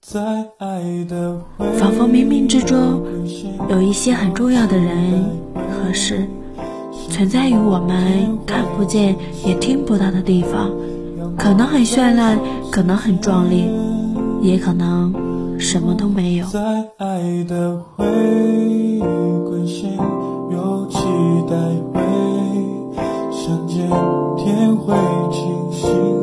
仿佛冥冥之中有一些很重要的人和事，存在于我们看不见也听不到的地方，可能很绚烂，可能很壮丽，也可能什么都没有。相见天会清醒。